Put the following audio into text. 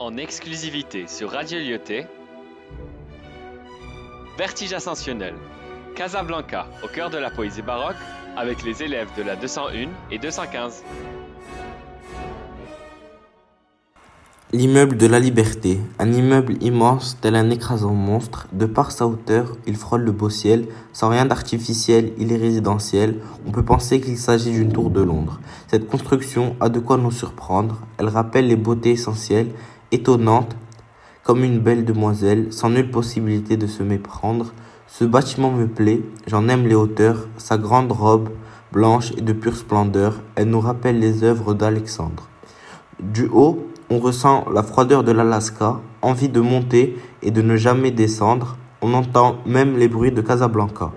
En exclusivité sur Radio Lyoté, Vertige ascensionnel, Casablanca, au cœur de la poésie baroque, avec les élèves de la 201 et 215. L'immeuble de la Liberté, un immeuble immense tel un écrasant monstre, de par sa hauteur, il frôle le beau ciel, sans rien d'artificiel, il est résidentiel, on peut penser qu'il s'agit d'une tour de Londres. Cette construction a de quoi nous surprendre, elle rappelle les beautés essentielles, étonnantes, comme une belle demoiselle, sans nulle possibilité de se méprendre. Ce bâtiment me plaît, j'en aime les hauteurs, sa grande robe, blanche et de pure splendeur, elle nous rappelle les œuvres d'Alexandre. Du haut, on ressent la froideur de l'Alaska, envie de monter et de ne jamais descendre, on entend même les bruits de Casablanca.